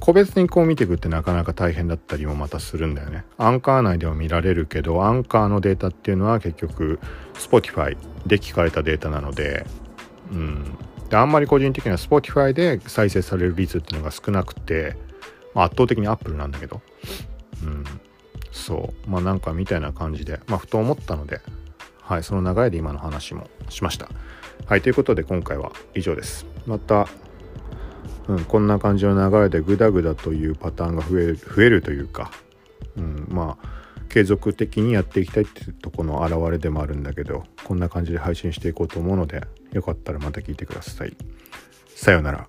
個別にこう見ていくってなかなか大変だったりもまたするんだよね。アンカー内では見られるけど、アンカーのデータっていうのは結局、Spotify で聞かれたデータなので、うん。で、あんまり個人的には Spotify で再生される率っていうのが少なくて、まあ、圧倒的に Apple なんだけど、うん。そう。まあなんかみたいな感じで、まあふと思ったので、はい、その流れで今の話もしました。はい、ということで今回は以上です。また、うん、こんな感じの流れでグダグダというパターンが増える増えるというか、うん、まあ継続的にやっていきたいっていうとこの表れでもあるんだけどこんな感じで配信していこうと思うのでよかったらまた聞いてください。さようなら。